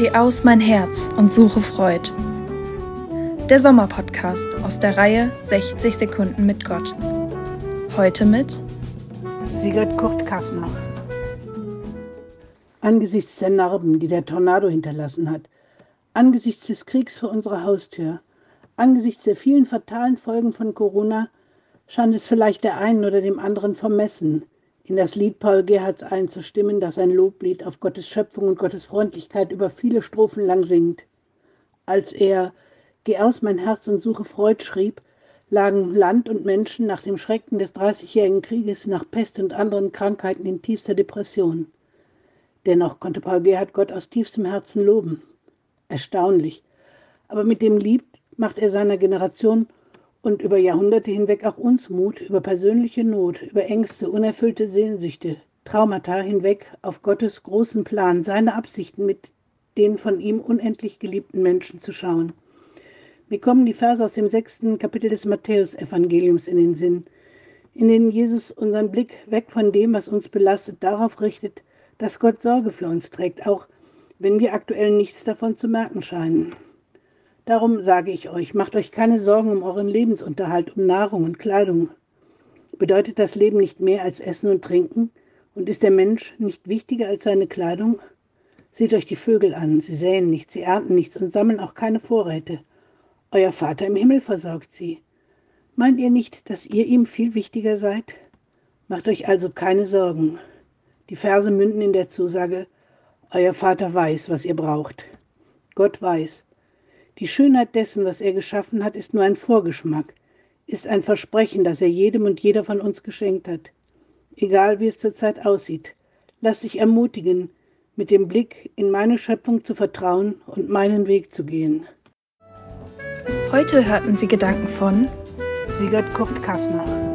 Geh aus mein Herz und suche Freud. Der Sommerpodcast aus der Reihe 60 Sekunden mit Gott. Heute mit Sigurd Kurt Kassner. Angesichts der Narben, die der Tornado hinterlassen hat, angesichts des Kriegs vor unserer Haustür, angesichts der vielen fatalen Folgen von Corona, scheint es vielleicht der einen oder dem anderen vermessen, in das Lied Paul Gerhards einzustimmen, das ein Loblied auf Gottes Schöpfung und Gottes Freundlichkeit über viele Strophen lang singt. Als er Geh aus mein Herz und suche Freud schrieb, lagen Land und Menschen nach dem Schrecken des Dreißigjährigen Krieges, nach Pest und anderen Krankheiten in tiefster Depression. Dennoch konnte Paul Gerhard Gott aus tiefstem Herzen loben. Erstaunlich. Aber mit dem Lied macht er seiner Generation und über Jahrhunderte hinweg auch uns Mut über persönliche Not, über Ängste, unerfüllte Sehnsüchte, Traumata hinweg auf Gottes großen Plan, seine Absichten mit den von ihm unendlich geliebten Menschen zu schauen. Mir kommen die Verse aus dem sechsten Kapitel des Matthäusevangeliums in den Sinn, in denen Jesus unseren Blick weg von dem, was uns belastet, darauf richtet, dass Gott Sorge für uns trägt, auch wenn wir aktuell nichts davon zu merken scheinen. Darum sage ich euch, macht euch keine Sorgen um euren Lebensunterhalt, um Nahrung und Kleidung. Bedeutet das Leben nicht mehr als Essen und Trinken? Und ist der Mensch nicht wichtiger als seine Kleidung? Seht euch die Vögel an, sie säen nichts, sie ernten nichts und sammeln auch keine Vorräte. Euer Vater im Himmel versorgt sie. Meint ihr nicht, dass ihr ihm viel wichtiger seid? Macht euch also keine Sorgen. Die Verse münden in der Zusage, Euer Vater weiß, was ihr braucht. Gott weiß, die Schönheit dessen, was er geschaffen hat, ist nur ein Vorgeschmack, ist ein Versprechen, das er jedem und jeder von uns geschenkt hat. Egal wie es zurzeit aussieht, lass dich ermutigen, mit dem Blick in meine Schöpfung zu vertrauen und meinen Weg zu gehen. Heute hörten Sie Gedanken von Sigurd Kurt Kassner.